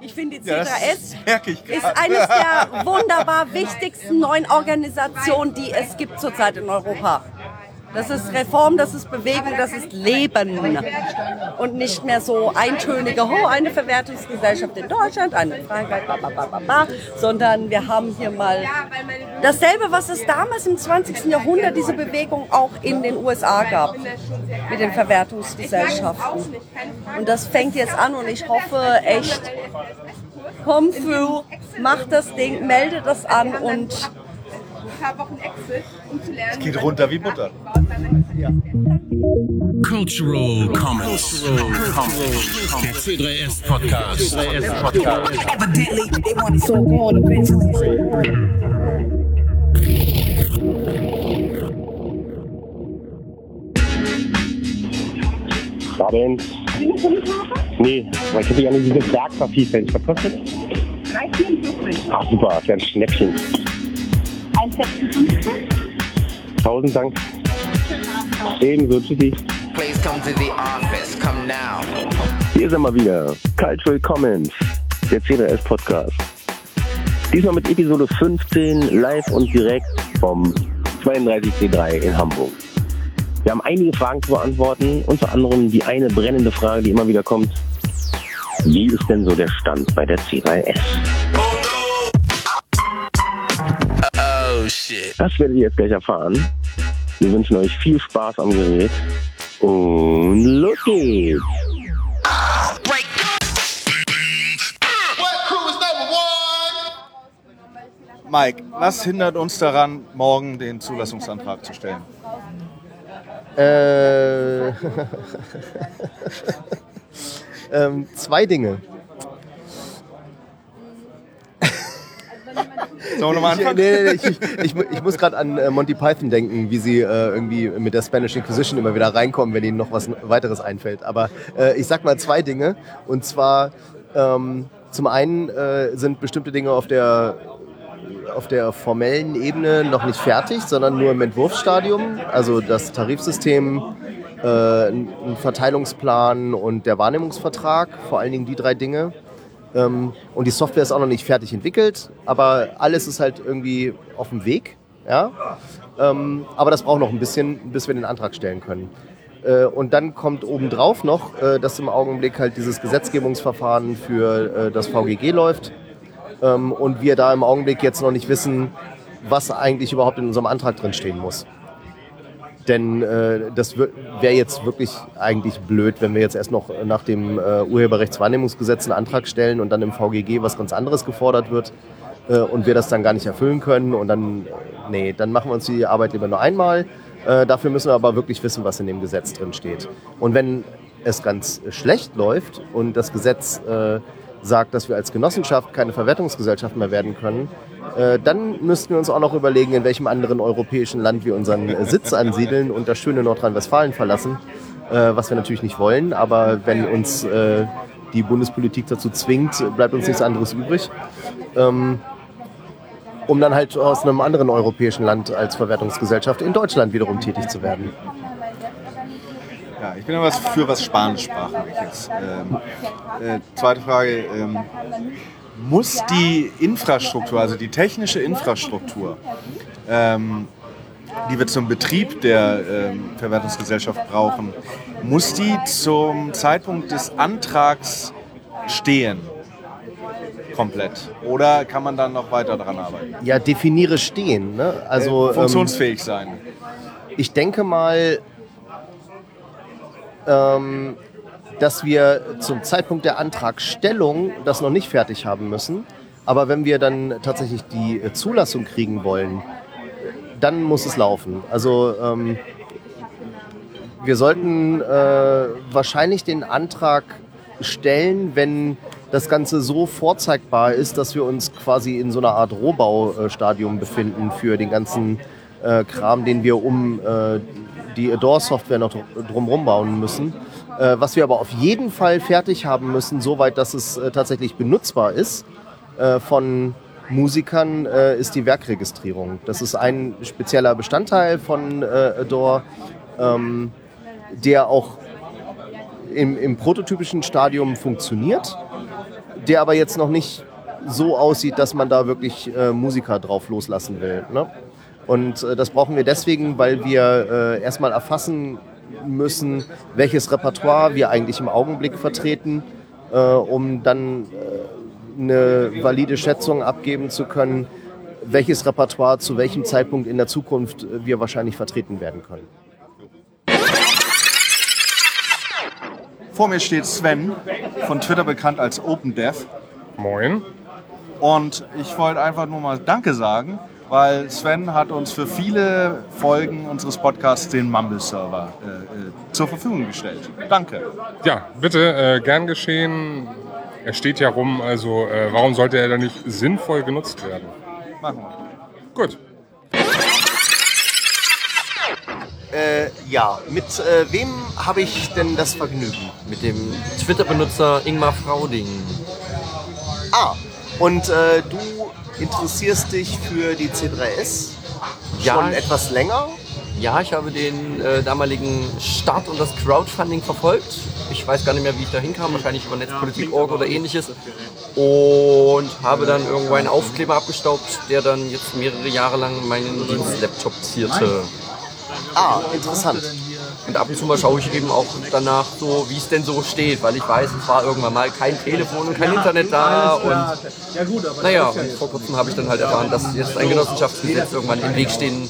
Ich finde, die Ja, das C3S merke ich ist eines der wunderbar wichtigsten neuen Organisationen, die es gibt zurzeit in Europa. Das ist Reform, das ist Bewegung, das ist Leben. Und nicht mehr so eintönige, oh, eine Verwertungsgesellschaft in Deutschland, eine in Frankreich, bla, bla, bla, bla, bla, sondern wir haben hier mal dasselbe, was es damals im 20. Jahrhundert, diese Bewegung auch in den USA gab, mit den Verwertungsgesellschaften. Und das fängt jetzt an und ich hoffe echt, come through, macht das Ding, meldet das an und paar Wochen Exit, um zu lernen. Geht runter wie Butter. Cultural Comments. Der C3S Podcast. C3S Podcast. Evidently, they want it so hard eventually. Abend. Nee, weil ich hätte gerne dieses Bergvervielfältig. Was kostet? 3,44. Ach super, das wäre ein Schnäppchen. 1,56. Tausend Dank. Ebenso, tschüssi. Please come to the office. Come now. Hier sind wir wieder. Cultural Comments, der C3S Podcast. Diesmal mit Episode 15 live und direkt vom 32C3 in Hamburg. Wir haben einige Fragen zu beantworten, unter anderem die eine brennende Frage, die immer wieder kommt. Wie ist denn so der Stand bei der C3S? Shit. Das werdet ihr jetzt gleich erfahren. Wir wünschen euch viel Spaß am Gerät. Und los geht's! Mike, was hindert uns daran, morgen den Zulassungsantrag zu stellen? Äh, ähm, zwei Dinge. Sollen wir nochmal Ich, anfangen? nee, nee, ich, ich, ich, ich muss gerade an äh, Monty Python denken, wie sie äh, irgendwie mit der Spanish Inquisition immer wieder reinkommen, wenn ihnen noch was weiteres einfällt. Aber äh, ich sag mal zwei Dinge. Und zwar ähm, zum einen äh, sind bestimmte Dinge auf der auf der formellen Ebene noch nicht fertig, sondern nur im Entwurfsstadium. Also das Tarifsystem, äh, ein Verteilungsplan und der Wahrnehmungsvertrag, vor allen Dingen die drei Dinge. Ähm, und die Software ist auch noch nicht fertig entwickelt, aber alles ist halt irgendwie auf dem Weg. Ja? Ähm, aber das braucht noch ein bisschen, bis wir den Antrag stellen können. Äh, und dann kommt obendrauf noch, äh, dass im Augenblick halt dieses Gesetzgebungsverfahren für äh, das VGG läuft ähm, und wir da im Augenblick jetzt noch nicht wissen, was eigentlich überhaupt in unserem Antrag drin stehen muss. Denn äh, das wäre jetzt wirklich eigentlich blöd, wenn wir jetzt erst noch nach dem äh, Urheberrechtswahrnehmungsgesetz einen Antrag stellen und dann im VGG was ganz anderes gefordert wird äh, und wir das dann gar nicht erfüllen können. Und dann, äh, nee, dann machen wir uns die Arbeit lieber nur einmal. Äh, dafür müssen wir aber wirklich wissen, was in dem Gesetz drin steht. Und wenn es ganz schlecht läuft und das Gesetz äh, sagt, dass wir als Genossenschaft keine Verwertungsgesellschaft mehr werden können, äh, dann müssten wir uns auch noch überlegen, in welchem anderen europäischen Land wir unseren äh, Sitz ansiedeln und das schöne Nordrhein-Westfalen verlassen, äh, was wir natürlich nicht wollen. Aber wenn uns die Bundespolitik dazu zwingt, bleibt uns nichts anderes übrig. Ähm, um dann halt aus einem anderen europäischen Land als Verwertungsgesellschaft in Deutschland wiederum tätig zu werden. Ja, ich bin aber für was Spanischsprachiges. Ähm, äh, zweite Frage. Ähm, muss die Infrastruktur, also die technische Infrastruktur, ähm, die wir zum Betrieb der ähm, Verwertungsgesellschaft brauchen, muss die zum Zeitpunkt des Antrags stehen? Komplett. Oder kann man dann noch weiter daran arbeiten? Ja, definiere stehen. Ne? Also, äh, funktionsfähig sein. ich denke mal, ähm, dass wir zum Zeitpunkt der Antragstellung das noch nicht fertig haben müssen. Aber wenn wir dann tatsächlich die Zulassung kriegen wollen, dann muss es laufen. Also ähm, wir sollten äh, wahrscheinlich den Antrag stellen, wenn das Ganze so vorzeigbar ist, dass wir uns quasi in so einer Art Rohbaustadium befinden für den ganzen äh, Kram, den wir um äh, die Adore-Software noch dr- drumherum bauen müssen. Äh, was wir aber auf jeden Fall fertig haben müssen, soweit, dass es äh, tatsächlich benutzbar ist äh, von Musikern, äh, ist die Werkregistrierung. Das ist ein spezieller Bestandteil von äh, Adore, ähm, der auch im, im prototypischen Stadium funktioniert. der aber jetzt noch nicht so aussieht, dass man da wirklich äh, Musiker drauf loslassen will. Ne? Und äh, das brauchen wir deswegen, weil wir äh, erstmal erfassen müssen, welches Repertoire wir eigentlich im Augenblick vertreten, äh, um dann äh, eine valide Schätzung abgeben zu können, welches Repertoire zu welchem Zeitpunkt in der Zukunft äh, wir wahrscheinlich vertreten werden können. Vor mir steht Sven, von Twitter bekannt als OpenDev. Moin. Und ich wollte einfach nur mal Danke sagen, weil Sven hat uns für viele Folgen unseres Podcasts den Mumble-Server äh, äh, zur Verfügung gestellt. Danke. Ja, bitte, äh, gern geschehen. Er steht ja rum, also äh, warum sollte er dann nicht sinnvoll genutzt werden? Machen wir. Gut. Äh, ja, mit äh, wem habe ich denn das Vergnügen? Mit dem Twitter-Benutzer Ingmar Frauding. Ah, und äh, du interessierst dich für die C3S Ja, schon etwas länger? Ja, ich habe den äh, damaligen Start und das Crowdfunding verfolgt. Ich weiß gar nicht mehr, wie ich da hinkam, wahrscheinlich über Netzpolitik.org oder ähnliches. Und habe dann irgendwo einen Aufkleber abgestaubt, der dann jetzt mehrere Jahre lang meinen Dienstlaptop zierte. Ah, interessant. Und ab und zu mal schaue ich eben auch danach so, wie es denn so steht, weil ich weiß, es war irgendwann mal kein Telefon und kein Internet da. Und naja, und vor kurzem habe ich dann halt erfahren, dass jetzt ein Genossenschaftsgesetz irgendwann im Weg stehen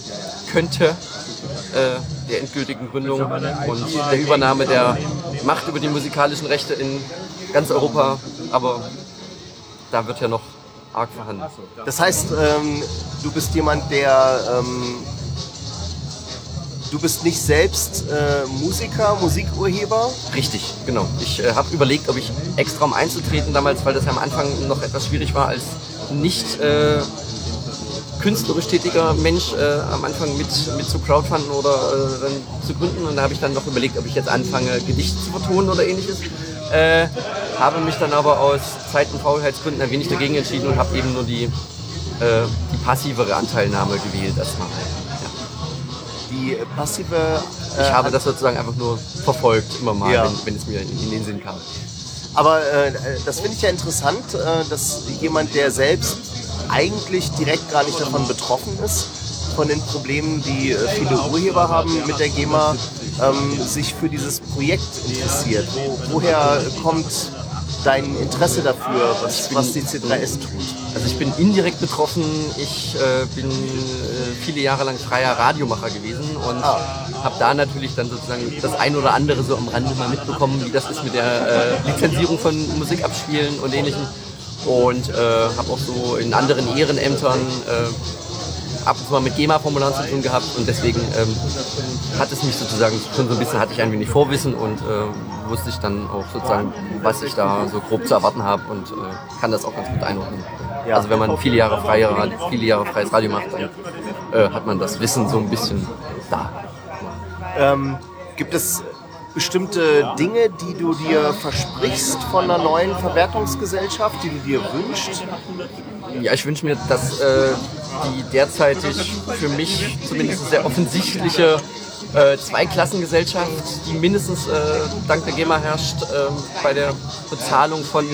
könnte, äh, der endgültigen Gründung und der Übernahme der Macht über die musikalischen Rechte in ganz Europa. Aber da wird ja noch arg verhandelt. Das heißt, ähm, du bist jemand, der. Ähm, du bist nicht selbst äh, Musiker, Musikurheber? Richtig, genau. Ich äh, habe überlegt, ob ich extra um einzutreten damals, weil das ja am Anfang noch etwas schwierig war, als nicht äh, künstlerisch tätiger Mensch äh, am Anfang mit, mit zu crowdfunden oder äh, dann zu gründen. Und da habe ich dann noch überlegt, ob ich jetzt anfange, Gedichte zu vertonen oder ähnliches. Äh, habe mich dann aber aus Zeit- und Faulheitsgründen ein wenig dagegen entschieden und habe eben nur die, die passivere Anteilnahme gewählt erstmal. Die äh, passive. äh, Ich habe das sozusagen einfach nur verfolgt, immer mal, Ja. wenn, wenn es mir in, in den Sinn kam. Aber äh, das finde ich ja interessant, äh, dass jemand, der selbst eigentlich direkt gar nicht davon betroffen ist, von den Problemen, die äh, viele Urheber haben mit der GEMA, ähm, sich für dieses Projekt interessiert. Wo, woher kommt dein Interesse dafür, was, was die C3S tut? Also ich bin indirekt betroffen. Ich äh, bin äh, viele Jahre lang freier Radiomacher gewesen und habe da natürlich dann sozusagen das ein oder andere so am Rande mal mitbekommen, wie das ist mit der äh, Lizenzierung von Musik abspielen und ähnlichem. Und äh, habe auch so in anderen Ehrenämtern äh, ab und zu mal mit GEMA-Formularen zu tun gehabt und deswegen ähm, hat es mich sozusagen schon so ein bisschen, hatte ich ein wenig Vorwissen und äh, wusste ich dann auch sozusagen, was ich da so grob zu erwarten habe und äh, kann das auch ganz gut einordnen. Ja. Also wenn man viele Jahre, freie, viele Jahre freies Radio macht, dann äh, hat man das Wissen so ein bisschen da. Ähm, gibt es bestimmte Dinge, die du dir versprichst von einer neuen Verwertungsgesellschaft, die du dir wünschst? Ja, ich wünsche mir, dass äh, die derzeitig für mich zumindest sehr offensichtliche äh, Zweiklassengesellschaft, die mindestens äh, dank der GEMA herrscht, äh, bei der Bezahlung von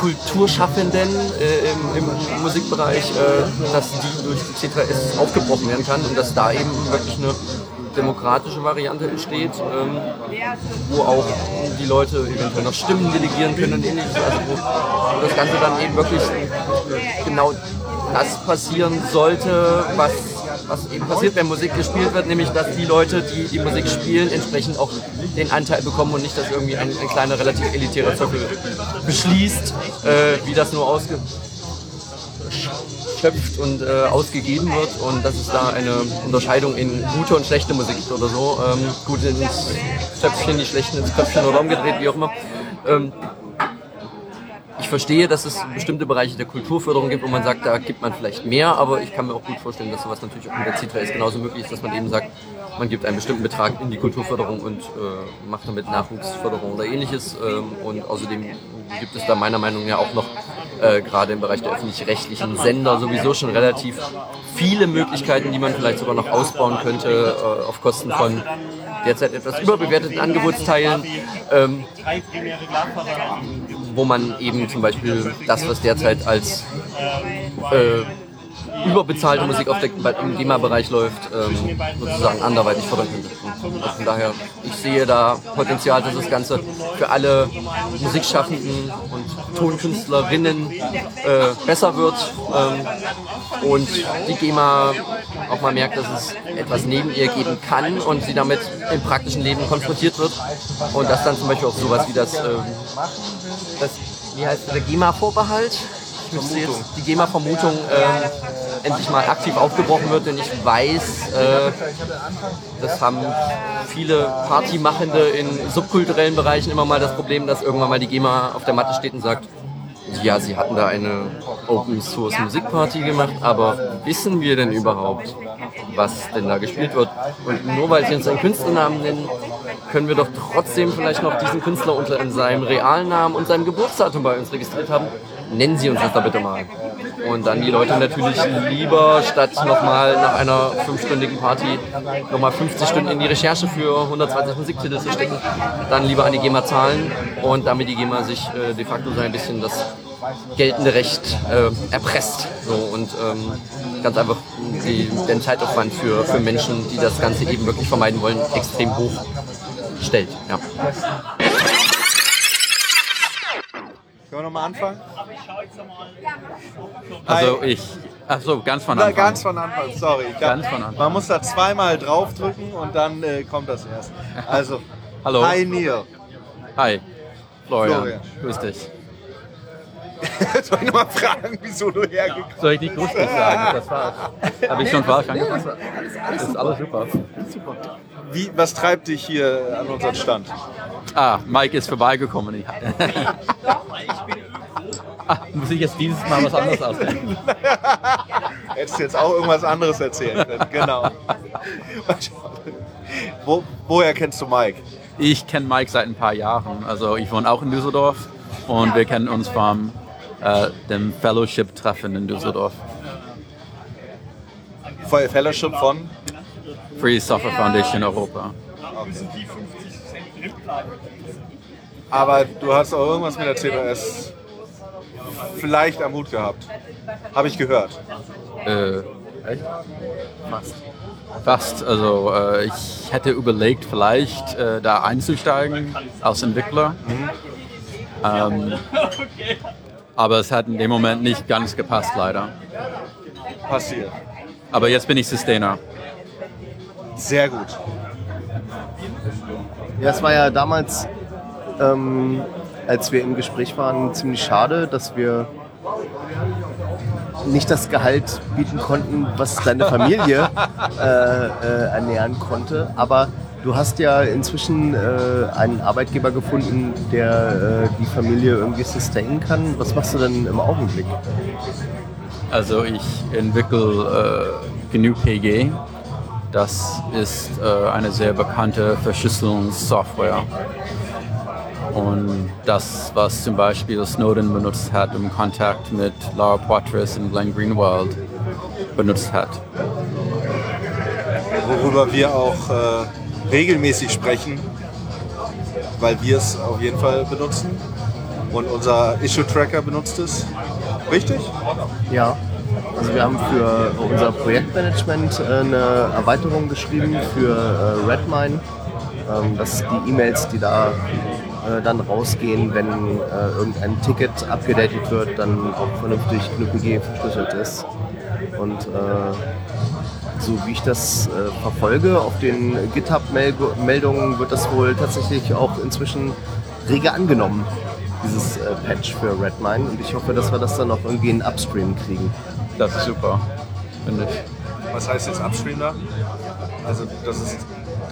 Kulturschaffenden äh, im, im Musikbereich, äh, dass die durch die C3S aufgebrochen werden kann und dass da eben wirklich eine demokratische Variante entsteht, ähm, wo auch die Leute eventuell noch Stimmen delegieren können und ähnliches. Also wo das Ganze dann eben wirklich genau das passieren sollte, was, was eben passiert, wenn Musik gespielt wird, nämlich dass die Leute, die die Musik spielen, entsprechend auch den Anteil bekommen und nicht, dass irgendwie ein, ein kleiner, relativ elitärer Zirkel beschließt, äh, wie das nur ausge schöpft und äh, ausgegeben wird und dass es da eine Unterscheidung in gute und schlechte Musik gibt oder so. Ähm, gute ins Töpfchen, die schlechten ins Köpfchen oder umgedreht, wie auch immer. Ähm, ich verstehe, dass es bestimmte Bereiche der Kulturförderung gibt, wo man sagt, da gibt man vielleicht mehr, aber ich kann mir auch gut vorstellen, dass sowas natürlich auch mit der C3S genauso möglich ist, dass man eben sagt, man gibt einen bestimmten Betrag in die Kulturförderung und äh, macht damit Nachwuchsförderung oder ähnliches. Ähm, und außerdem gibt es da meiner Meinung nach auch noch äh, gerade im Bereich der öffentlich-rechtlichen Sender sowieso schon relativ viele Möglichkeiten, die man vielleicht sogar noch ausbauen könnte äh, auf Kosten von derzeit etwas überbewerteten Angebotsteilen. Ähm, wo man eben zum Beispiel das, was derzeit als äh, überbezahlte Musik auf der, im GEMA-Bereich läuft, ähm, sozusagen anderweitig fördern könnte. Und von daher, ich sehe da Potenzial, dass das Ganze für alle Musikschaffenden und Tonkünstlerinnen äh, besser wird ähm, und die GEMA auch mal merkt, dass es etwas neben ihr geben kann und sie damit im praktischen Leben konfrontiert wird und dass dann zum Beispiel auch sowas wie das, ähm, das wie heißt der GEMA-Vorbehalt? Müsste jetzt die GEMA-Vermutung ähm, endlich mal aktiv aufgebrochen wird, denn ich weiß, äh, das haben viele Partymachende in subkulturellen Bereichen immer mal das Problem, dass irgendwann mal die GEMA auf der Matte steht und sagt, ja, sie hatten da eine Open Source Musikparty gemacht, aber wissen wir denn überhaupt, was denn da gespielt wird? Und nur weil sie uns einen Künstlernamen nennen, können wir doch trotzdem vielleicht noch diesen Künstler unter seinem realen Namen und seinem Geburtsdatum bei uns registriert haben. Nennen Sie uns das da bitte mal. Und dann die Leute natürlich lieber statt nochmal nach einer fünfstündigen Party nochmal 50 Stunden in die Recherche für 120 Musiktitel zu stecken, dann lieber an die GEMA zahlen und damit die GEMA sich äh, de facto so ein bisschen das geltende Recht äh, erpresst. So, und ähm, ganz einfach die, den Zeitaufwand für, für Menschen, die das Ganze eben wirklich vermeiden wollen, extrem hoch stellt. Ja. Können wir nochmal anfangen? Also ich, ach so, ganz von Na, Anfang. ganz von Anfang, sorry. Hab, Ganz von Anfang. Man muss da zweimal draufdrücken und dann äh, kommt das erst. Also, Hallo. hi Neil. Hi, Florian. Florian. Grüß dich. Soll ich nochmal fragen, wieso du hergekommen bist? Soll ich nicht grüß dich sagen? Das war's. Habe ich schon falsch angefangen? Das ist alles super. Wie, was treibt dich hier an unseren Stand? Ah, Mike ist vorbeigekommen. Ich, ah, muss ich jetzt dieses Mal was anderes ausdenken? Hättest du jetzt auch irgendwas anderes erzählen können. Genau. Wo, woher kennst du Mike? Ich kenne Mike seit ein paar Jahren. Also ich wohne auch in Düsseldorf und wir kennen uns vom äh, dem Fellowship-Treffen in Düsseldorf. Fellowship von? Free Software Foundation Europa. Aber du hast auch irgendwas mit der CBS vielleicht am Hut gehabt. Habe ich gehört. Äh, echt? Fast. Fast. Also äh, ich hätte überlegt, vielleicht äh, da einzusteigen als Entwickler. Ähm, aber es hat in dem Moment nicht ganz gepasst, leider. Passiert. Aber jetzt bin ich Sustainer. Sehr gut. Ja, es war ja damals, ähm, als wir im Gespräch waren, ziemlich schade, dass wir nicht das Gehalt bieten konnten, was deine Familie äh, äh, ernähren konnte. Aber du hast ja inzwischen äh, einen Arbeitgeber gefunden, der äh, die Familie irgendwie sustainen kann. Was machst du denn im Augenblick? Also ich entwickle äh, GNU PG. Das ist äh, eine sehr bekannte Verschlüsselungssoftware. Und das, was zum Beispiel Snowden benutzt hat im Kontakt mit Laura Poitras und Glenn Greenwald benutzt hat. Worüber wir auch äh, regelmäßig sprechen, weil wir es auf jeden Fall benutzen. Und unser Issue-Tracker benutzt es. Richtig? Ja. Also wir haben für unser Projektmanagement äh, eine Erweiterung geschrieben für äh, Redmine. Ähm, dass die E-Mails, die da äh, dann rausgehen, wenn äh, irgendein Ticket abgedatet wird, dann auch vernünftig GNU-PG verschlüsselt ist. Und äh, so wie ich das äh, verfolge, auf den GitHub-Meldungen wird das wohl tatsächlich auch inzwischen rege angenommen, dieses äh, Patch für Redmine. Und ich hoffe, dass wir das dann auch irgendwie in Upstream kriegen. Das ist super, finde ich. Was heißt jetzt Upstream da? Also das ist,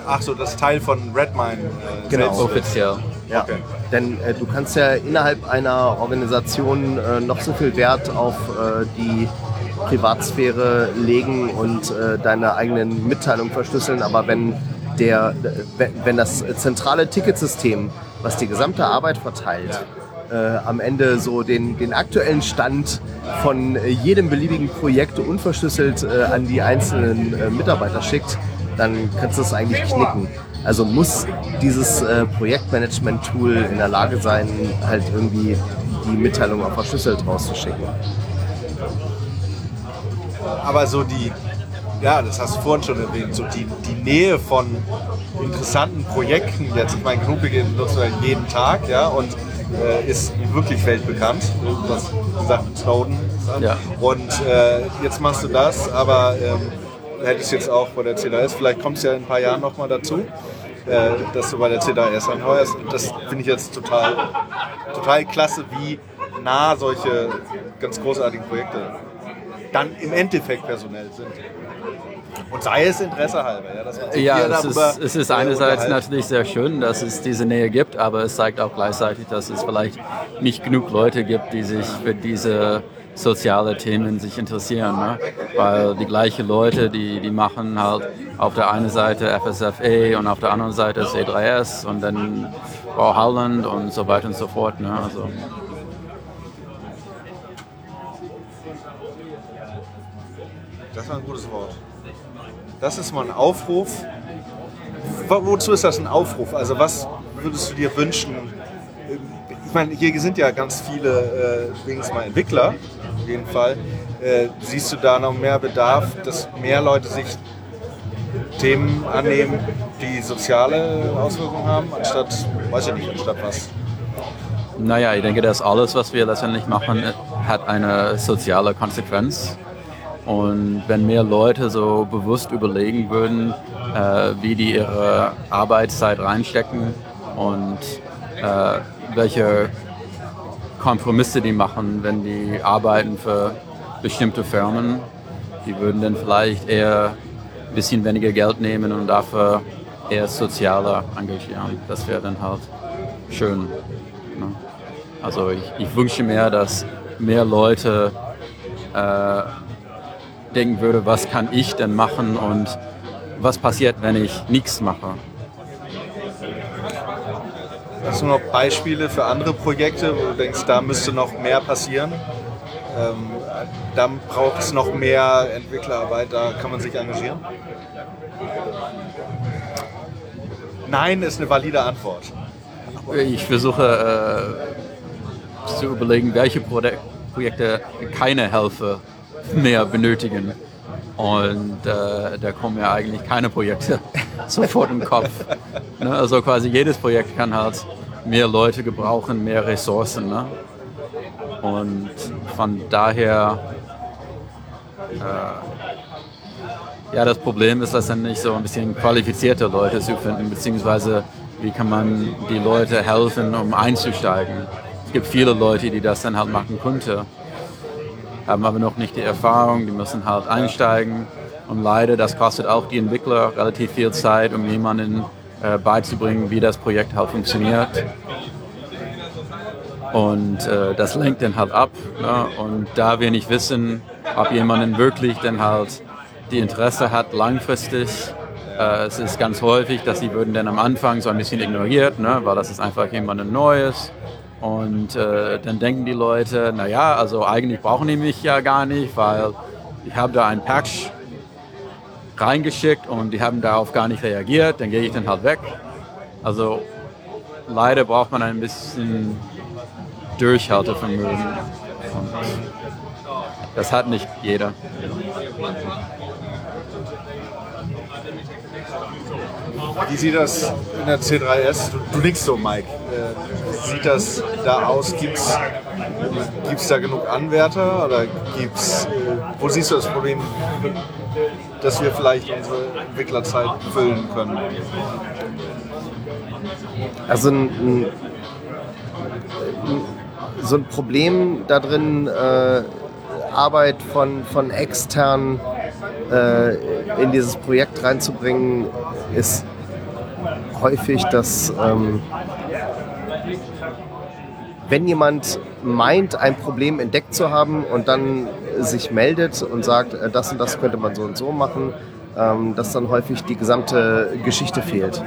ach so, das ist Teil von Redmine. Äh, Genau. Offiziell. Ja, Okay. denn äh, du kannst ja innerhalb einer Organisation äh, noch so viel Wert auf äh, die Privatsphäre legen und äh, deine eigenen Mitteilungen verschlüsseln, aber wenn der, wenn- das zentrale Ticketsystem, was die gesamte Arbeit verteilt, äh, am Ende so den, den aktuellen Stand von äh, jedem beliebigen Projekt unverschlüsselt an die einzelnen Mitarbeiter schickt, dann kannst du es eigentlich knicken. Also muss dieses äh, Projektmanagement-Tool in der Lage sein, halt irgendwie die Mitteilung auf verschlüsselt rauszuschicken. Aber so die, ja, das hast du vorhin schon erwähnt, so die, die Nähe von interessanten Projekten jetzt. Ich meine, Knupige nutzen wir jeden Tag, ja, und äh, ist wirklich weltbekannt, was gesagt mit Snowden. Ja. Und äh, jetzt machst du das, aber ähm, hättest jetzt auch bei der CDS, vielleicht kommt es ja in ein paar Jahren nochmal dazu, äh, dass du bei der CDS anheuerst. Das finde ich jetzt total, total klasse, wie nah solche ganz großartigen Projekte dann im Endeffekt personell sind. Und sei es Interesse halber, ja, dass man Ja, es darüber ist, es ist äh, einerseits natürlich sehr schön, dass es diese Nähe gibt, aber es zeigt auch gleichzeitig, dass es vielleicht nicht genug Leute gibt, die sich für diese soziale Themen sich interessieren. Ne? Weil die gleichen Leute, die, die machen halt auf der einen Seite FSFA und auf der anderen Seite C3S und dann Bau Holland und so weiter und so fort. Ne? Also, Das war ein gutes Wort. Das ist mal ein Aufruf. Wo- Wozu ist das ein Aufruf? Also was würdest du dir wünschen? Ich meine, hier sind ja ganz viele, äh, mal Entwickler, jeden Fall. Äh, siehst du da noch mehr Bedarf, dass mehr Leute sich Themen annehmen, die soziale Auswirkungen haben, anstatt, weiß ich nicht, anstatt was? Naja, ich denke, dass alles, was wir letztendlich machen, hat eine soziale Konsequenz. Und wenn mehr Leute so bewusst überlegen würden, äh, wie die ihre Arbeitszeit reinstecken und äh, welche Kompromisse die machen, wenn die arbeiten für bestimmte Firmen, die würden dann vielleicht eher ein bisschen weniger Geld nehmen und dafür eher sozialer engagieren. Das wäre dann halt schön. Ne? Also ich, ich wünsche mir, dass mehr Leute äh, denken würde, was kann ich denn machen und was passiert, wenn ich nichts mache. Hast du noch Beispiele für andere Projekte, wo du denkst, da müsste noch mehr passieren? Ähm, da braucht es noch mehr Entwicklerarbeit, da kann man sich engagieren? Nein ist eine valide Antwort. Ich versuche äh, zu überlegen, welche Projekte keine Hilfe mehr benötigen. Und äh, da kommen ja eigentlich keine Projekte sofort im Kopf. Ne? Also quasi jedes Projekt kann halt mehr Leute gebrauchen, mehr Ressourcen. Ne? Und von daher, äh, ja, das Problem ist letztendlich so ein bisschen qualifizierte Leute zu finden, beziehungsweise wie kann man die Leute helfen, um einzusteigen. Es gibt viele Leute, die das dann halt machen könnten, haben aber noch nicht die Erfahrung, die müssen halt einsteigen. Und leider, das kostet auch die Entwickler relativ viel Zeit, um jemanden äh, beizubringen, wie das Projekt halt funktioniert. Und äh, das lenkt dann halt ab. Ne? Und da wir nicht wissen, ob jemanden wirklich dann halt die Interesse hat, langfristig, äh, es ist ganz häufig, dass sie würden dann am Anfang so ein bisschen ignoriert, ne? weil das ist einfach jemand Neues. Und äh, dann denken die Leute, naja, also eigentlich brauchen die mich ja gar nicht, weil ich habe da ein Patch reingeschickt und die haben darauf gar nicht reagiert, dann gehe ich dann halt weg. Also leider braucht man ein bisschen Durchhaltevermögen. Und das hat nicht jeder. Wie sieht das in der C3S? Du, du nix so, Mike. Sieht das da aus? Gibt es da genug Anwärter? Oder gibt's, wo siehst du das Problem, dass wir vielleicht unsere Entwicklerzeit füllen können? Also ein, ein, so ein Problem da drin, äh, Arbeit von, von extern äh, in dieses Projekt reinzubringen, ist häufig, dass ähm, wenn jemand meint, ein Problem entdeckt zu haben und dann sich meldet und sagt, äh, das und das könnte man so und so machen, ähm, dass dann häufig die gesamte Geschichte fehlt.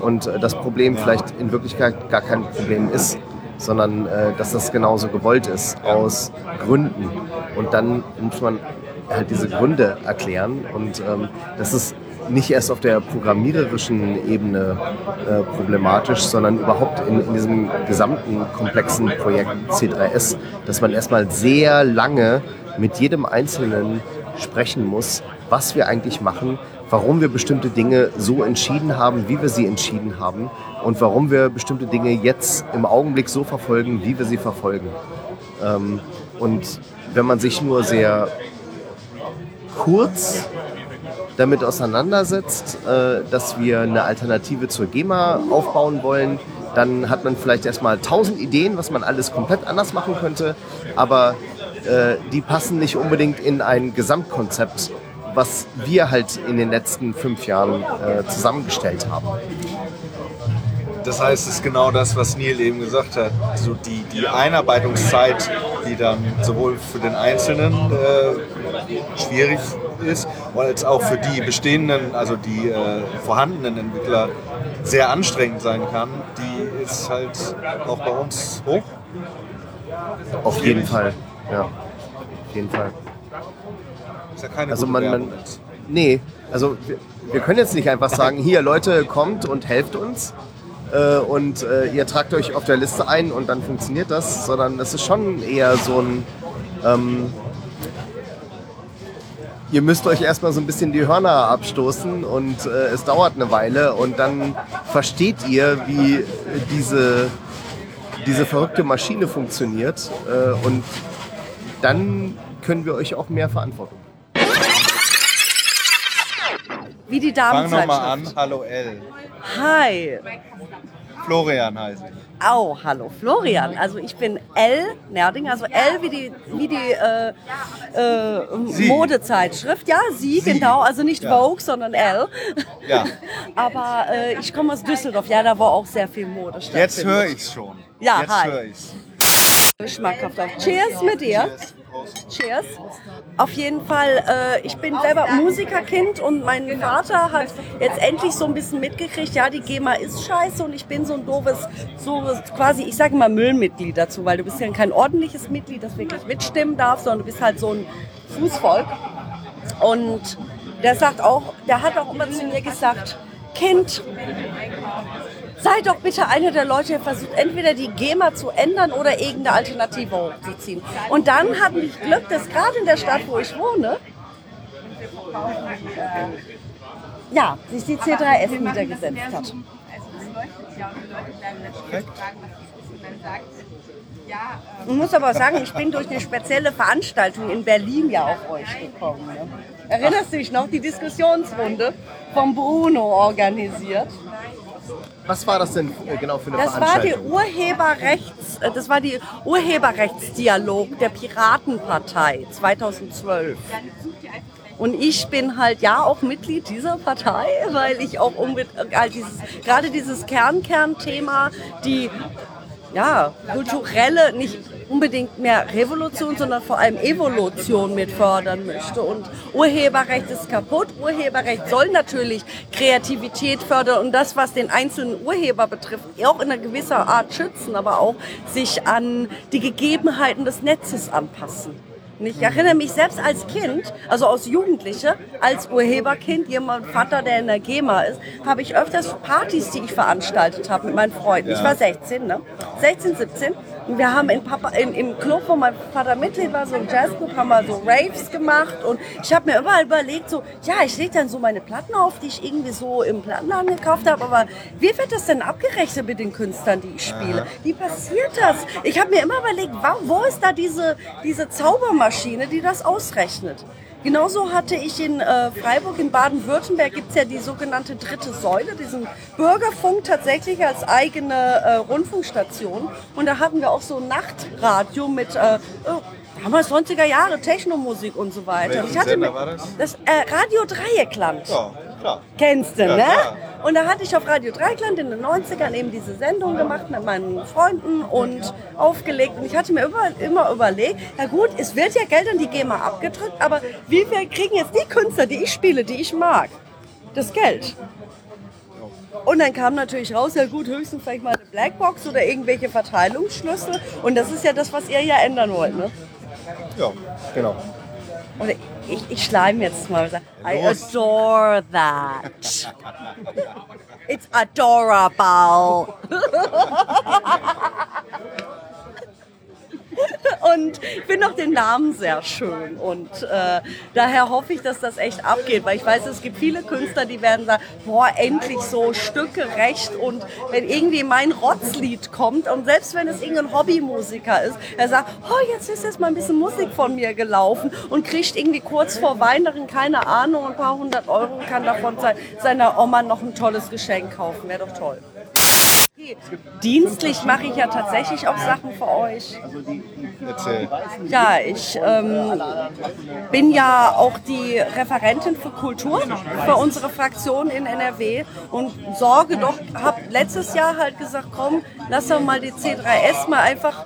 Und äh, das Problem vielleicht in Wirklichkeit gar kein Problem ist, sondern äh, dass das genauso gewollt ist, aus Gründen. Und dann muss man halt diese Gründe erklären. Und ähm, das ist nicht erst auf der programmiererischen Ebene äh, problematisch, sondern überhaupt in, in diesem gesamten komplexen Projekt C3S, dass man erstmal sehr lange mit jedem Einzelnen sprechen muss, was wir eigentlich machen, warum wir bestimmte Dinge so entschieden haben, wie wir sie entschieden haben und warum wir bestimmte Dinge jetzt im Augenblick so verfolgen, wie wir sie verfolgen. Ähm, und wenn man sich nur sehr kurz damit auseinandersetzt, äh, dass wir eine Alternative zur GEMA aufbauen wollen, dann hat man vielleicht erstmal tausend Ideen, was man alles komplett anders machen könnte, aber äh, die passen nicht unbedingt in ein Gesamtkonzept, was wir halt in den letzten fünf Jahren äh, zusammengestellt haben. Das heißt, es ist genau das, was Neil eben gesagt hat. So die, die Einarbeitungszeit, die dann sowohl für den Einzelnen äh, schwierig ist, als auch für die bestehenden, also die äh, vorhandenen Entwickler sehr anstrengend sein kann, die ist halt auch bei uns hoch. Auf jeden Fall, ja. Auf jeden Fall. Ist ja keine Also man, man nee, also wir, wir können jetzt nicht einfach sagen, hier Leute, kommt und helft uns äh, und äh, ihr tragt euch auf der Liste ein und dann funktioniert das, sondern es ist schon eher so ein, ähm, ihr müsst euch erstmal so ein bisschen die Hörner abstoßen und äh, es dauert eine Weile und dann versteht ihr, wie diese, diese verrückte Maschine funktioniert äh, und dann können wir euch auch mehr Verantwortung Wie die Fang Damenzeitschrift. nochmal an. Hallo L. Hi. Florian heiße ich. Au, hallo Florian. Also ich bin L Nerding, also L wie die, wie die äh, äh, Sie. Modezeitschrift. Ja, sie, genau. Also nicht Ja. Vogue, sondern L. Ja, Aber äh, ich komme aus Düsseldorf. Ja, da wo auch sehr viel Mode jetzt höre ich es schon. Ja, jetzt hi. höre ich's. Schmackhaft auf. Cheers mit dir. Cheers. Auf jeden Fall, äh, ich bin selber Musikerkind und mein Vater hat jetzt endlich so ein bisschen mitgekriegt, ja, die GEMA ist scheiße und ich bin so ein doofes, so quasi, ich sage mal Müllmitglied dazu, weil du bist ja kein ordentliches Mitglied, das wirklich mitstimmen darf, sondern du bist halt so ein Fußvolk. Und der sagt auch, der hat auch immer zu mir gesagt, Kind, sei doch bitte einer der Leute, der versucht, entweder die GEMA zu ändern oder irgendeine Alternative hochzuziehen. Und dann hatten ich Glück, dass gerade in der Stadt, wo ich wohne, ja, sich die C3S niedergesetzt hat. Also es leuchtet ja und die Leute bleiben natürlich fragen, was das ist. Und dann sagt, ja, ähm, Ich muss aber sagen, ich bin durch eine spezielle Veranstaltung in Berlin ja auf euch gekommen. Ne? Erinnerst du dich noch? Die Diskussionsrunde vom Bruno organisiert. Was war das denn äh, genau für eine Das war die Veranstaltung? Urheberrechts, äh, das war die Urheberrechtsdialog der Piratenpartei 2012. Und ich bin halt ja auch Mitglied dieser Partei, weil ich auch halt dieses, gerade dieses Kern-Kern-Thema, die ja, kulturelle, nicht unbedingt mehr Revolution, sondern vor allem Evolution mit fördern möchte. Und Urheberrecht ist kaputt. Urheberrecht soll natürlich Kreativität fördern und das, was den einzelnen Urheber betrifft, auch in einer gewisser Art schützen, aber auch sich an die Gegebenheiten des Netzes anpassen. Ich erinnere mich selbst als Kind, also als Jugendliche, als Urheberkind, jemand Vater, der in der GEMA ist, habe ich öfters Partys, die ich veranstaltet habe mit meinen Freunden. Ich Ja. war 16, ne? 16, 17. Wir haben in Papa, in, im Club, wo mein Vater Mitglied war, so ein Jazzclub, haben wir so Raves gemacht. Und ich habe mir überall überlegt, so, ja, ich lege dann so meine Platten auf, die ich irgendwie so im Plattenladen gekauft habe. Aber wie wird das denn abgerechnet mit den Künstlern, die ich spiele? Wie passiert das? Ich habe mir immer überlegt, wo ist da diese, diese Zaubermaschine, die das ausrechnet? Genauso hatte ich in äh, Freiburg, in Baden-Württemberg, gibt es ja die sogenannte dritte Säule, diesen Bürgerfunk tatsächlich als eigene äh, Rundfunkstation. Und da hatten wir auch so ein Nachtradio mit äh, äh, damals 90er Jahre, Technomusik und so weiter. Welchen ich hatte Sender war das? Das äh, Radio Dreieckland. Ja, klar. Kennst du, Ja, ne? klar. Und da hatte ich auf Radio Dreieckland in den 90ern eben diese Sendung gemacht mit meinen Freunden und aufgelegt. Und ich hatte mir immer, immer überlegt, na gut, es wird ja Geld an die GEMA abgedrückt, aber wie viel kriegen jetzt die Künstler, die ich spiele, die ich mag, das Geld? Und dann kam natürlich raus, ja gut, höchstens vielleicht mal eine Blackbox oder irgendwelche Verteilungsschlüssel. Und das ist ja das, was ihr ja ändern wollt, ne? Ja, genau. Oder ich, ich schleim jetzt mal. I adore that. It's adorable. Und ich finde auch den Namen sehr schön. Und äh, daher hoffe ich, dass das echt abgeht. Weil ich weiß, es gibt viele Künstler, die werden sagen, boah, endlich so Stücke recht. Und wenn irgendwie mein Rotzlied kommt, und selbst wenn es irgendein Hobbymusiker ist, er sagt, oh, jetzt ist jetzt mal ein bisschen Musik von mir gelaufen und kriegt irgendwie kurz vor Weihnachten, keine Ahnung, ein paar hundert Euro kann davon se- seiner Oma noch ein tolles Geschenk kaufen. Wäre doch toll. Dienstlich mache ich ja tatsächlich auch Sachen für euch. Erzähl. Ja, ich ähm, bin ja auch die Referentin für Kultur für unsere Fraktion in NRW und sorge doch, habe letztes Jahr halt gesagt, komm, lass doch mal die C3S mal einfach,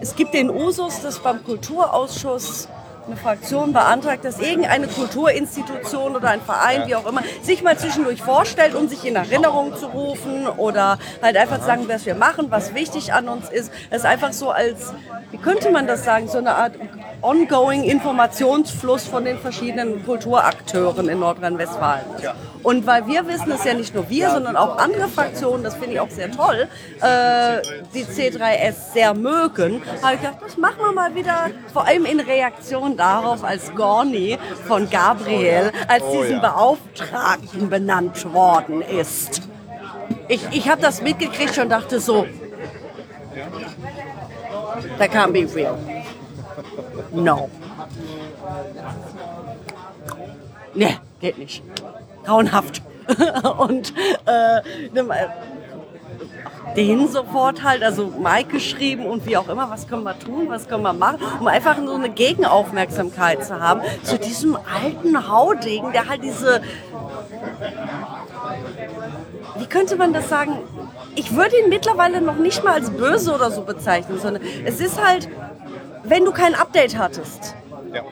es gibt den Usus, dass beim Kulturausschuss eine Fraktion beantragt, dass irgendeine Kulturinstitution oder ein Verein, wie auch immer, sich mal zwischendurch vorstellt, um sich in Erinnerung zu rufen oder halt einfach zu sagen, was wir machen, was wichtig an uns ist. Es ist einfach so als, wie könnte man das sagen, so eine Art ongoing Informationsfluss von den verschiedenen Kulturakteuren in Nordrhein-Westfalen. Und weil wir wissen, es ja nicht nur wir, sondern auch andere Fraktionen, das finde ich auch sehr toll, äh, die C3S sehr mögen, habe ich gedacht, das machen wir mal wieder, vor allem in Reaktion darauf, als Gorni von Gabriel als Oh, diesen ja. Beauftragten benannt worden ist. Ich, ich habe das mitgekriegt und dachte so, that can't be real. No. Nee, geht nicht. Grauenhaft. Und äh, nimm, äh, den sofort halt, also Mike geschrieben und wie auch immer, was können wir tun, was können wir machen, um einfach so eine Gegenaufmerksamkeit zu haben zu diesem alten Haudegen, der halt diese, wie könnte man das sagen, ich würde ihn mittlerweile noch nicht mal als böse oder so bezeichnen, sondern es ist halt, wenn du kein Update hattest, Ja.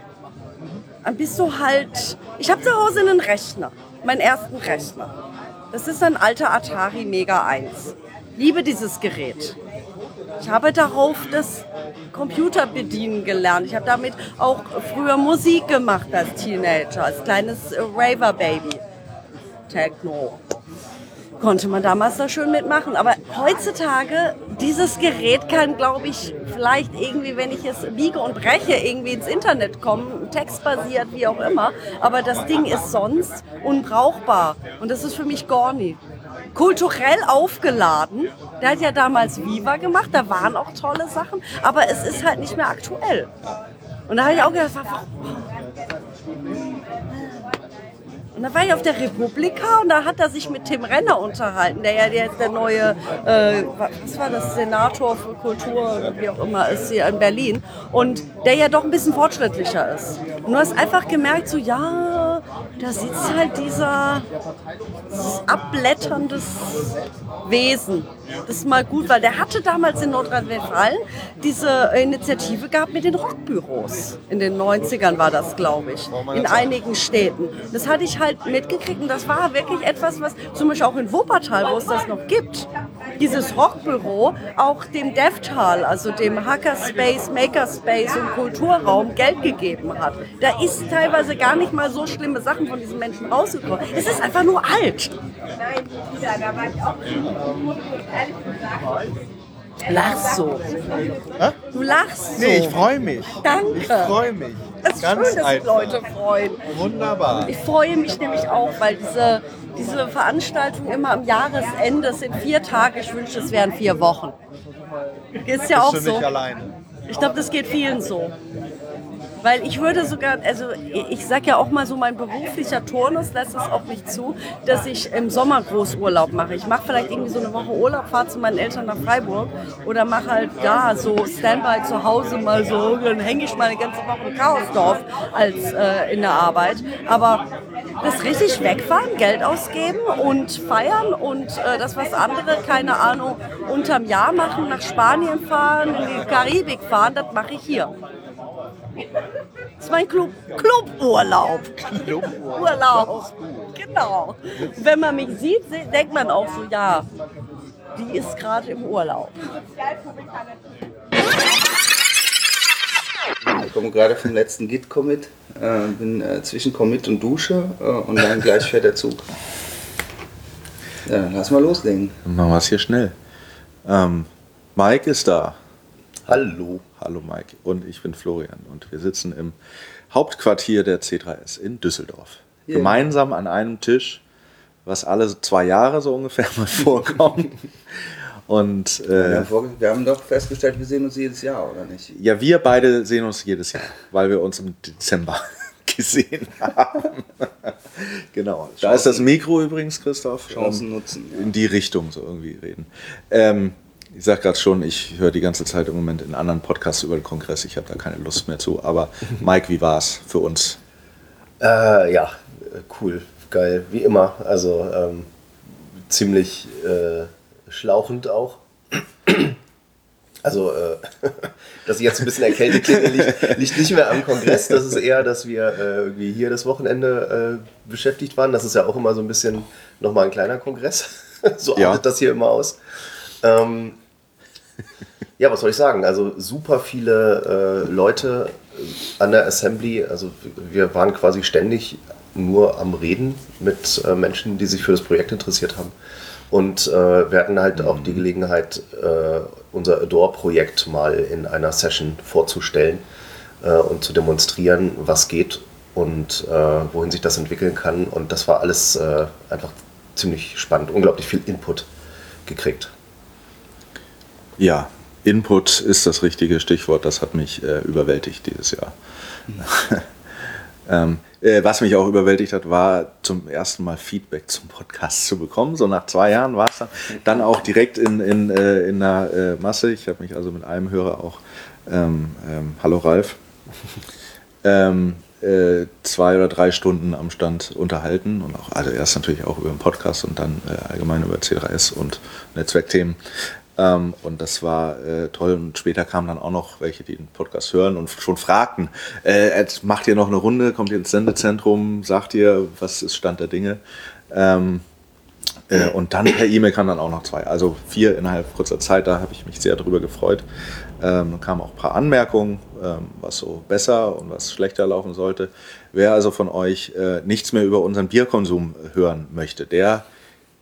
dann bist du halt. Ich habe zu Hause einen Rechner, meinen ersten Rechner. Das ist ein alter Atari Mega 1. Liebe dieses Gerät. Ich habe darauf das Computer bedienen gelernt. Ich habe damit auch früher Musik gemacht als Teenager, als kleines äh, Raver Baby. Techno. Konnte man damals da schön mitmachen. Aber heutzutage, dieses Gerät kann, glaube ich, vielleicht irgendwie, wenn ich es biege und breche, irgendwie ins Internet kommen, textbasiert, wie auch immer. Aber das Ding ist sonst unbrauchbar. Und das ist für mich Gorni. Kulturell aufgeladen. Der hat ja damals Viva gemacht, da waren auch tolle Sachen, aber es ist halt nicht mehr aktuell. Und da habe ich auch gedacht, warum? Und da war ich auf der Republika und da hat er sich mit Tim Renner unterhalten, der ja jetzt der neue, äh, was war das, Senator für Kultur wie auch immer ist hier in Berlin und der ja doch ein bisschen fortschrittlicher ist. Und du hast einfach gemerkt, so ja, da sitzt halt dieser abblätterndes Wesen. Das ist mal gut, weil der hatte damals in Nordrhein-Westfalen diese Initiative gehabt mit den Rockbüros. In den 90ern war das, glaube ich, in einigen Städten. Das hatte ich halt mitgekriegt und das war wirklich etwas, was zum Beispiel auch in Wuppertal, wo es das noch gibt, dieses Rockbüro auch dem DevTal, also dem Hackerspace, Makerspace und Kulturraum Geld gegeben hat. Da ist teilweise gar nicht mal so schlimme Sachen von diesen Menschen rausgekommen. Es ist einfach nur alt. Nein, da war ich auch. Lachst so. Du lachst so. Nee, ich freue mich. Danke. Ich freue mich. Es ist Ganz schön, dass sich einfach. Leute freuen. Wunderbar. Ich freue mich nämlich auch, weil diese, diese Veranstaltung immer am Jahresende es sind vier Tage. Ich wünschte, es wären vier Wochen. Ist ja auch Bist du so. nicht alleine. Ich glaube, das geht vielen so. Weil ich würde sogar, also ich sag ja auch mal so, mein beruflicher Turnus lässt es auch nicht zu, dass ich im Sommer Großurlaub mache. Ich mache vielleicht irgendwie so eine Woche Urlaub, fahre zu meinen Eltern nach Freiburg oder mache halt da so Standby zu Hause mal so, dann hänge ich mal eine ganze Woche im Chaosdorf als äh, in der Arbeit. Aber das richtig wegfahren, Geld ausgeben und feiern und äh, das, was andere, keine Ahnung, unterm Jahr machen, nach Spanien fahren, in die Karibik fahren, das mache ich hier. Das ist mein Club, Cluburlaub. Urlaub. Genau. Und wenn man mich sieht, denkt man auch so, ja, die ist gerade im Urlaub. komme gerade vom letzten Git-Commit. Äh, bin äh, zwischen Commit und Dusche äh, und dann gleich fährt der Zug. Ja, dann lass mal loslegen. Dann machen wir es hier schnell. Ähm, Mike ist da. Hallo. Hallo Mike. Und ich bin Florian. Und wir sitzen im Hauptquartier der C3S in Düsseldorf. Ja. Gemeinsam an einem Tisch, was alle zwei Jahre so ungefähr mal vorkommt. Und Wir äh, haben, vor, wir haben doch festgestellt, wir sehen uns jedes Jahr, oder nicht? ja, wir beide sehen uns jedes Jahr, weil wir uns im Dezember gesehen haben. genau. Da ist das Mikro übrigens, Christoph. Chancen Ähm, nutzen, ja. In die Richtung so irgendwie reden. Ähm, ich sag gerade schon, ich höre die ganze Zeit im Moment in anderen Podcasts über den Kongress. Ich habe da keine Lust mehr zu. Aber Mike, wie war's für uns? Äh, ja, cool, geil, wie immer. Also ähm, ziemlich äh, schlauchend auch. Also, äh, dass ich jetzt ein bisschen erkältet klinge, liegt, liegt nicht mehr am Kongress. Das ist eher, dass wir äh, irgendwie hier das Wochenende äh, beschäftigt waren. Das ist ja auch immer so ein bisschen nochmal ein kleiner Kongress. so Ja. artet das hier immer aus. Ähm, ja, was soll ich sagen? Also super viele äh, Leute äh, an der Assembly. Also wir waren quasi ständig nur am Reden mit äh, Menschen, die sich für das Projekt interessiert haben. Und äh, wir hatten halt auch die Gelegenheit, äh, unser Adore-Projekt mal in einer Session vorzustellen äh, und zu demonstrieren, was geht und wohin sich das entwickeln kann. Und das war alles einfach ziemlich spannend, unglaublich viel Input gekriegt. Ja, Input ist das richtige Stichwort. Das hat mich äh, überwältigt dieses Jahr. ähm, äh, was mich auch überwältigt hat, war zum ersten Mal Feedback zum Podcast zu bekommen. So nach zwei Jahren war es dann. Dann auch direkt in, in, äh, in der äh, Masse. Ich habe mich also mit einem Hörer auch, ähm, ähm, hallo Ralf, ähm, äh, zwei oder drei Stunden am Stand unterhalten und auch, also erst natürlich auch über den Podcast und dann äh, allgemein über C3S und Netzwerkthemen. Ähm, und das war äh, toll. Und später kamen dann auch noch welche, die den Podcast hören und schon fragten, äh, macht ihr noch eine Runde, kommt ihr ins Sendezentrum, sagt ihr, was ist Stand der Dinge? Ähm, äh, und dann per E-Mail kamen dann auch noch zwei. Also vier innerhalb kurzer Zeit, da habe ich mich sehr drüber gefreut. Ähm, dann kamen auch ein paar Anmerkungen, ähm, was so besser und was schlechter laufen sollte. Wer also von euch äh, nichts mehr über unseren Bierkonsum hören möchte, der,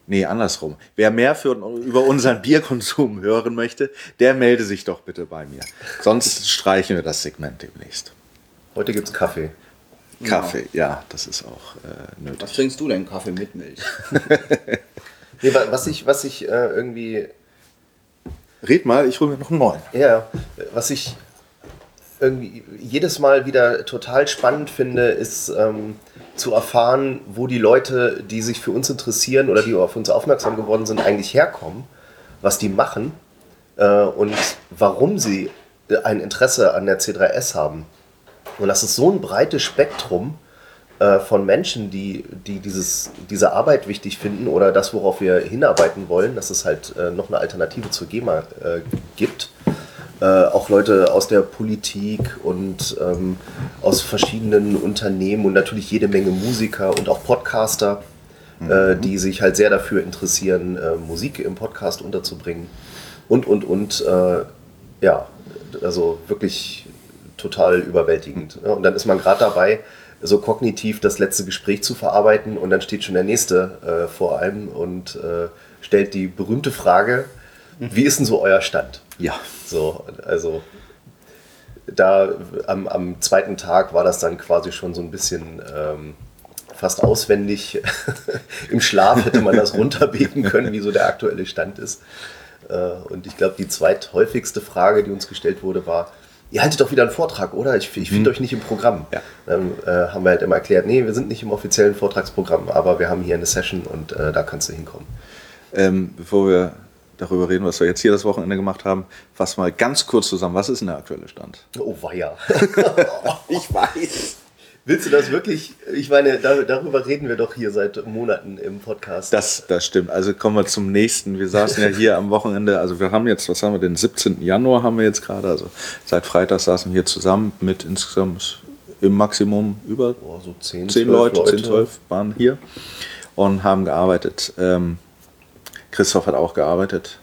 nee, andersrum. Wer mehr für, über unseren Bierkonsum hören möchte, der melde sich doch bitte bei mir. Sonst streichen wir das Segment demnächst. Heute gibt es Kaffee. Kaffee, ja, das ist auch äh, nötig. Was trinkst du denn? Kaffee mit Milch? Nee, wa- was ich, was ich äh, irgendwie. Red mal, ich hole mir noch einen neuen. Ja, was ich irgendwie jedes Mal wieder total spannend finde, ist ähm, zu erfahren, wo die Leute, die sich für uns interessieren oder die auf uns aufmerksam geworden sind, eigentlich herkommen, was die machen äh, und warum sie ein Interesse an der C3S haben. Und das ist so ein breites Spektrum äh, von Menschen, die, die dieses, diese Arbeit wichtig finden oder das, worauf wir hinarbeiten wollen, dass es halt äh, noch eine Alternative zur GEMA äh, gibt. Äh, auch Leute aus der Politik und ähm, aus verschiedenen Unternehmen und natürlich jede Menge Musiker und auch Podcaster, äh, die sich halt sehr dafür interessieren, äh, Musik im Podcast unterzubringen. Und, und, und, äh, ja, also wirklich total überwältigend. Ja, Und dann ist man gerade dabei, so kognitiv das letzte Gespräch zu verarbeiten und dann steht schon der nächste äh, vor einem und äh, stellt die berühmte Frage, wie ist denn so euer Stand? Ja. So, also da am, am zweiten Tag war das dann quasi schon so ein bisschen ähm, fast auswendig. Im Schlaf hätte man das runterbeten können, wie so der aktuelle Stand ist. Äh, und ich glaube, die zweithäufigste Frage, die uns gestellt wurde, war, ihr haltet doch wieder einen Vortrag, oder? Ich, ich finde euch nicht im Programm. Dann äh, haben wir halt immer erklärt, nee, wir sind nicht im offiziellen Vortragsprogramm, aber wir haben hier eine Session und äh, da kannst du hinkommen. Ähm, bevor wir darüber reden, was wir jetzt hier das Wochenende gemacht haben, fass mal ganz kurz zusammen. Was ist denn der aktuelle Stand? Oh, weia. ich weiß. Willst du das wirklich? Ich meine, da, darüber reden wir doch hier seit Monaten im Podcast. Das, das stimmt. Also kommen wir zum nächsten. Wir saßen ja hier am Wochenende. Also wir haben jetzt, was haben wir, den 17. Januar haben wir jetzt gerade. Also seit Freitag saßen wir hier zusammen mit insgesamt im Maximum über oh, so 10, zehn 12 Leute, Leute. 10, 12 waren hier und haben gearbeitet. Ähm, Christoph hat auch gearbeitet.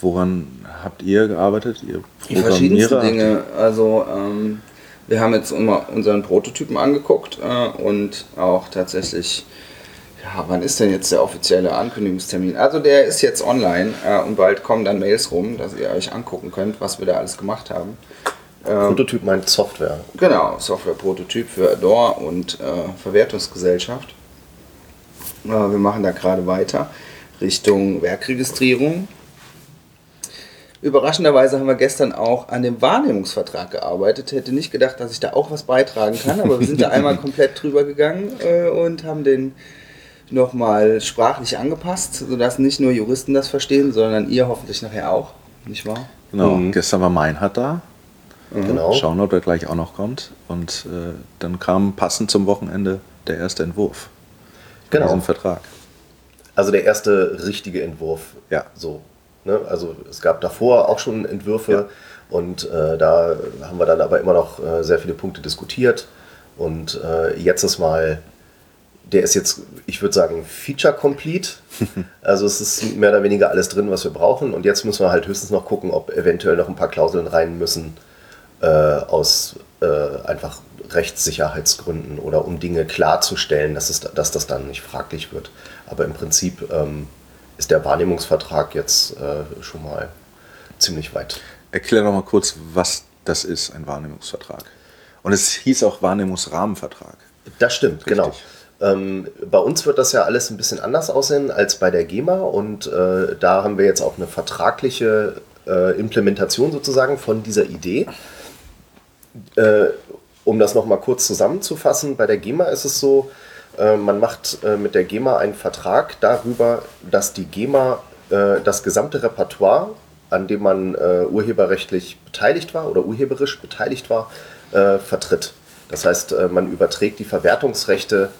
Woran habt ihr gearbeitet? Ihr Die verschiedensten? Dinge. Also ähm, Wir haben jetzt immer unseren Prototypen angeguckt äh, und auch tatsächlich, ja, wann ist denn jetzt der offizielle Ankündigungstermin? Also der ist jetzt online äh, und bald kommen dann Mails rum, dass ihr euch angucken könnt, was wir da alles gemacht haben. Ähm, Prototyp meint Software. Genau, Software-Prototyp für Adore und äh, Verwertungsgesellschaft. Äh, wir machen da gerade weiter Richtung Werkregistrierung. Überraschenderweise haben wir gestern auch an dem Wahrnehmungsvertrag gearbeitet. Hätte nicht gedacht, dass ich da auch was beitragen kann, aber wir sind da einmal komplett drüber gegangen äh, und haben den nochmal sprachlich angepasst, sodass nicht nur Juristen das verstehen, sondern ihr hoffentlich nachher auch, nicht wahr? Genau, gestern war Meinhard da. Mhm. Genau. Schauen, ob er gleich auch noch kommt. Und äh, dann kam passend zum Wochenende der erste Entwurf für Genau. diesen Vertrag. Also der erste richtige Entwurf. Ja. So. Ne? Also es gab davor auch schon Entwürfe und äh, da haben wir dann aber immer noch äh, sehr viele Punkte diskutiert. Und äh, jetzt ist mal, der ist jetzt, ich würde sagen, feature complete. Also es ist mehr oder weniger alles drin, was wir brauchen. Und jetzt müssen wir halt höchstens noch gucken, ob eventuell noch ein paar Klauseln rein müssen äh, aus äh, einfach Rechtssicherheitsgründen oder um Dinge klarzustellen, dass, es, dass das dann nicht fraglich wird. Aber im Prinzip ähm, ist der Wahrnehmungsvertrag jetzt äh, schon mal ziemlich weit. Erklär doch mal kurz, was das ist, ein Wahrnehmungsvertrag. Und es hieß auch Wahrnehmungsrahmenvertrag. Das stimmt, genau. Ähm, bei uns wird das ja alles ein bisschen anders aussehen als bei der GEMA und äh, da haben wir jetzt auch eine vertragliche äh, Implementation sozusagen von dieser Idee. Äh, um das nochmal kurz zusammenzufassen, bei der GEMA ist es so, man macht äh, mit der GEMA einen Vertrag darüber, dass die GEMA äh, das gesamte Repertoire, an dem man äh, urheberrechtlich beteiligt war oder urheberisch beteiligt war, äh, vertritt. Das heißt, äh, man überträgt die Verwertungsrechte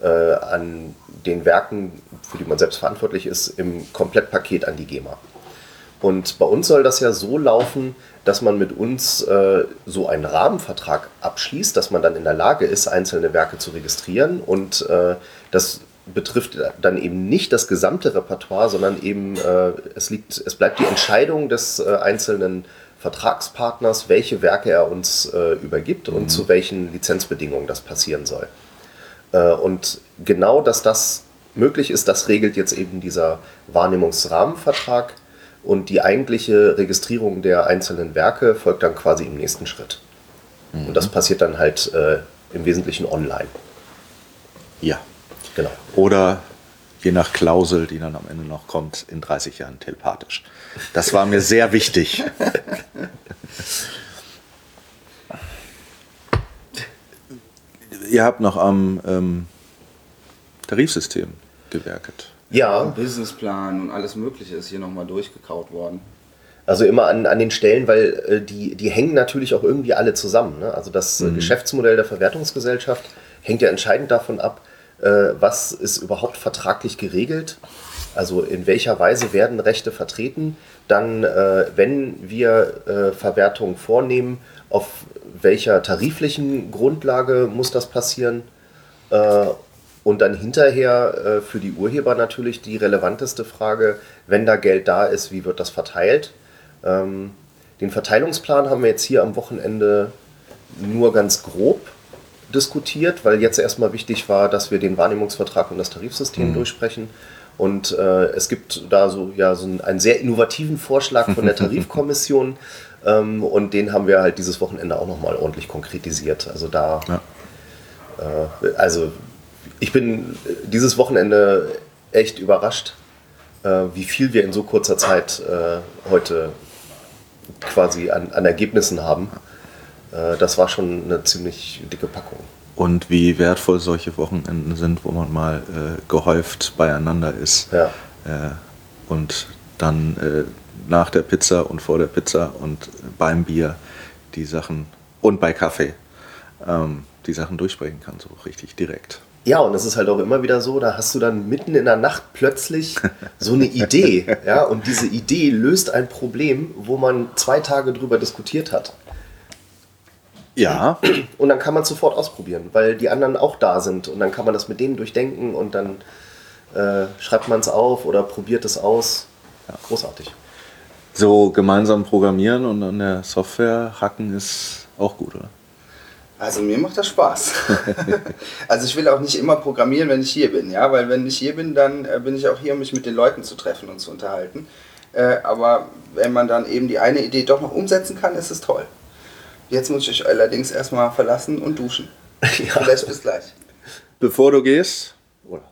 äh, an den Werken, für die man selbst verantwortlich ist, im Komplettpaket an die GEMA. Und bei uns soll das ja so laufen, dass man mit uns äh, so einen Rahmenvertrag abschließt, dass man dann in der Lage ist, einzelne Werke zu registrieren. Und äh, das betrifft dann eben nicht das gesamte Repertoire, sondern eben äh, es, liegt, es bleibt die Entscheidung des äh, einzelnen Vertragspartners, welche Werke er uns äh, übergibt und zu welchen Lizenzbedingungen das passieren soll. Äh, und genau, dass das möglich ist, das regelt jetzt eben dieser Wahrnehmungsrahmenvertrag. Und die eigentliche Registrierung der einzelnen Werke folgt dann quasi im nächsten Schritt. Und das passiert dann halt äh, im Wesentlichen online. Ja. Genau. Oder je nach Klausel, die dann am Ende noch kommt, in 30 Jahren telepathisch. Das war mir sehr wichtig. Ihr habt noch am ähm, Tarifsystem gewerket. Ja. Businessplan und alles Mögliche ist hier nochmal durchgekaut worden. Also immer an, an den Stellen, weil äh, die, die hängen natürlich auch irgendwie alle zusammen. Ne? Also das äh, Mhm. Geschäftsmodell der Verwertungsgesellschaft hängt ja entscheidend davon ab, äh, was ist überhaupt vertraglich geregelt. Also in welcher Weise werden Rechte vertreten. Dann, äh, wenn wir äh, Verwertung vornehmen, auf welcher tariflichen Grundlage muss das passieren. Und dann hinterher äh, für die Urheber natürlich die relevanteste Frage, wenn da Geld da ist, wie wird das verteilt? Ähm, den Verteilungsplan haben wir jetzt hier am Wochenende nur ganz grob diskutiert, weil jetzt erstmal wichtig war, dass wir den Wahrnehmungsvertrag und das Tarifsystem Mhm. durchsprechen. Und äh, es gibt da so, ja, so einen, einen sehr innovativen Vorschlag von der Tarifkommission. ähm, und den haben wir halt dieses Wochenende auch nochmal ordentlich konkretisiert. Also da, äh, also ich bin dieses Wochenende echt überrascht, äh, wie viel wir in so kurzer Zeit äh, heute quasi an, an Ergebnissen haben. Äh, das war schon eine ziemlich dicke Packung. Und wie wertvoll solche Wochenenden sind, wo man mal äh, gehäuft beieinander ist. Ja. Äh, und dann äh, nach der Pizza und vor der Pizza und beim Bier die Sachen und bei Kaffee ähm, die Sachen durchsprechen kann, so richtig direkt. Ja, und es ist halt auch immer wieder so, da hast du dann mitten in der Nacht plötzlich so eine Idee. ja, und diese Idee löst ein Problem, wo man zwei Tage drüber diskutiert hat. Ja. Und dann kann man es sofort ausprobieren, weil die anderen auch da sind. Und dann kann man das mit denen durchdenken und dann äh, schreibt man es auf oder probiert es aus. Ja, großartig. So gemeinsam programmieren und an der Software hacken ist auch gut, oder? Also mir macht das Spaß. also ich will auch nicht immer programmieren, wenn ich hier bin, ja, weil wenn ich hier bin, dann äh, bin ich auch hier, um mich mit den Leuten zu treffen und zu unterhalten. Äh, aber wenn man dann eben die eine Idee doch noch umsetzen kann, ist es toll. Jetzt muss ich allerdings erstmal verlassen und duschen. Vielleicht bis gleich. Bevor du gehst, oder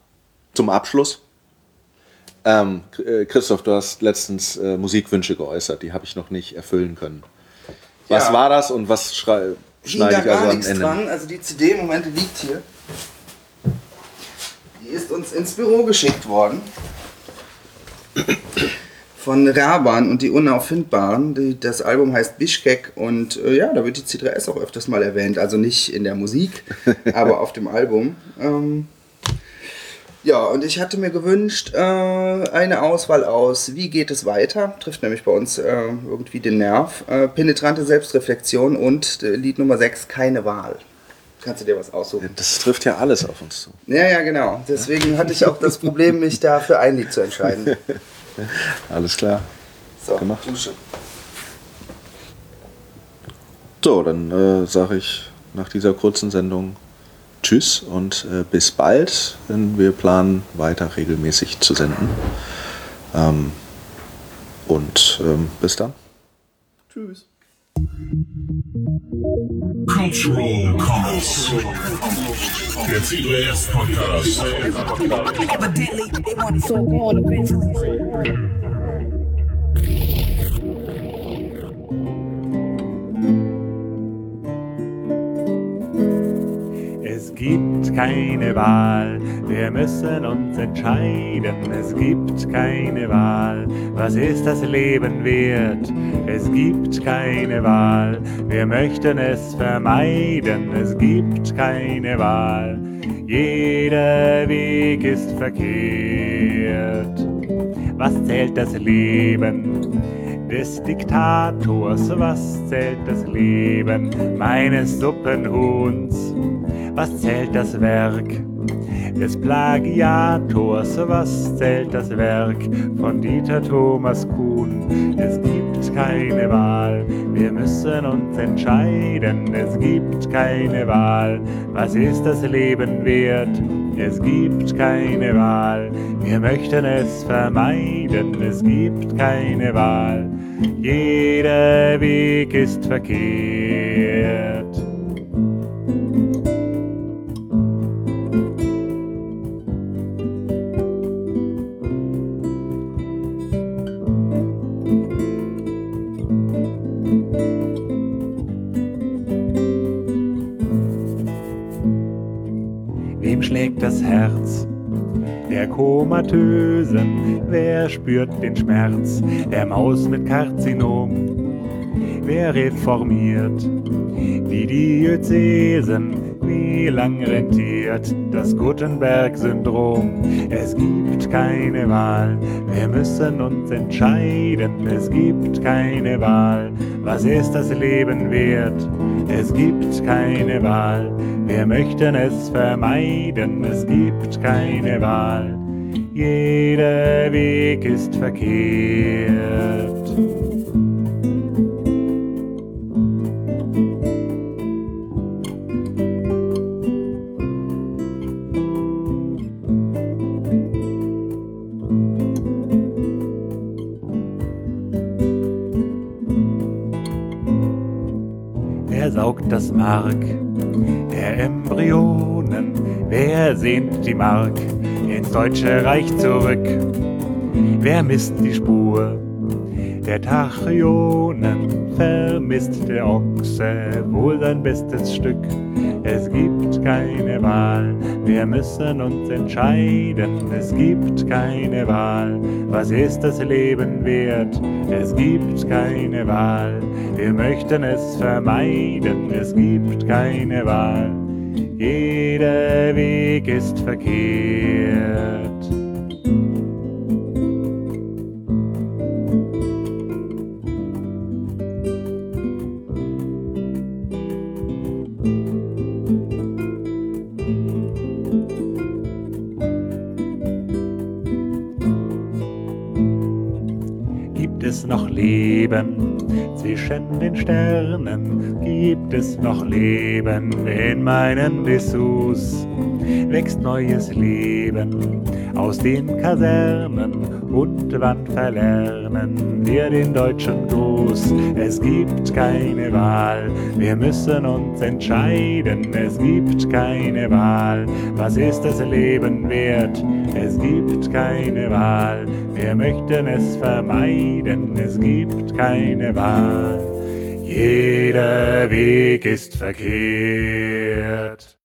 zum Abschluss, ähm, äh, Christoph, du hast letztens äh, Musikwünsche geäußert, die habe ich noch nicht erfüllen können. Was Ja. war das und was schneide ich gar also am nichts Ende? dran. Also die CD im Moment liegt hier. Die ist uns ins Büro geschickt worden. Von Raban und die Unauffindbaren. Die, das Album heißt Bischkek und äh, ja, da wird die C3S auch öfters mal erwähnt. Also nicht in der Musik, aber auf dem Album. Ähm, ja, und ich hatte mir gewünscht, äh, eine Auswahl aus Wie geht es weiter? Trifft nämlich bei uns äh, irgendwie den Nerv. Äh, penetrante Selbstreflexion und äh, Lied Nummer 6, Keine Wahl. Kannst du dir was aussuchen? Das trifft ja alles auf uns zu. Ja, ja, genau. Deswegen hatte ich auch das Problem, mich da für ein Lied zu entscheiden. Alles klar. So, Gemacht. Dusche. So, dann äh, sage ich nach dieser kurzen Sendung Tschüss und äh, bis bald, denn wir planen weiter regelmäßig zu senden. Ähm, und ähm, bis dann. Tschüss. Cultural Comments. Der C3S Podcast. Evidently, they want it so gone eventually. Gibt keine Wahl, wir müssen uns entscheiden. Es gibt keine Wahl, was ist das Leben wert? Es gibt keine Wahl, wir möchten es vermeiden. Es gibt keine Wahl, jeder Weg ist verkehrt. Was zählt das Leben? des Diktators, was zählt das Leben meines Suppenhuhns? Was zählt das Werk des Plagiators? Was zählt das Werk von Dieter Thomas Kuhn? Es gibt keine Wahl, wir müssen uns entscheiden. Es gibt keine Wahl, was ist das Leben wert? Es gibt keine Wahl, wir möchten es vermeiden. Es gibt keine Wahl, jeder Weg ist verkehrt. Wer spürt den Schmerz? Der Maus mit Karzinom, wer reformiert? Die Diözesen, wie lang rentiert das Gutenberg-Syndrom? Es gibt keine Wahl, wir müssen uns entscheiden. Es gibt keine Wahl, was ist das Leben wert? Es gibt keine Wahl, wir möchten es vermeiden. Es gibt keine Wahl, jeder Weg ist verkehrt. Wer saugt das Mark der Embryonen? Wer sehnt die Mark ins Deutsche Reich zurück? Wer misst die Spur der Tachyonen? Vermisst der Ochse wohl sein bestes Stück? Es gibt keine Wahl, wir müssen uns entscheiden. Es gibt keine Wahl, was ist das Leben wert? Es gibt keine Wahl, wir möchten es vermeiden. Es gibt keine Wahl, jeder Weg ist verkehrt. Gibt es noch Leben zwischen den Sternen? Gibt es noch Leben in meinen Dessous. Wächst neues Leben aus den Kasernen und wann verlernen wir den deutschen Gruß? Es gibt keine Wahl, wir müssen uns entscheiden. Es gibt keine Wahl, was ist das Leben wert? Es gibt keine Wahl, wir möchten es vermeiden. Es gibt keine Wahl, jeder Weg ist verkehrt.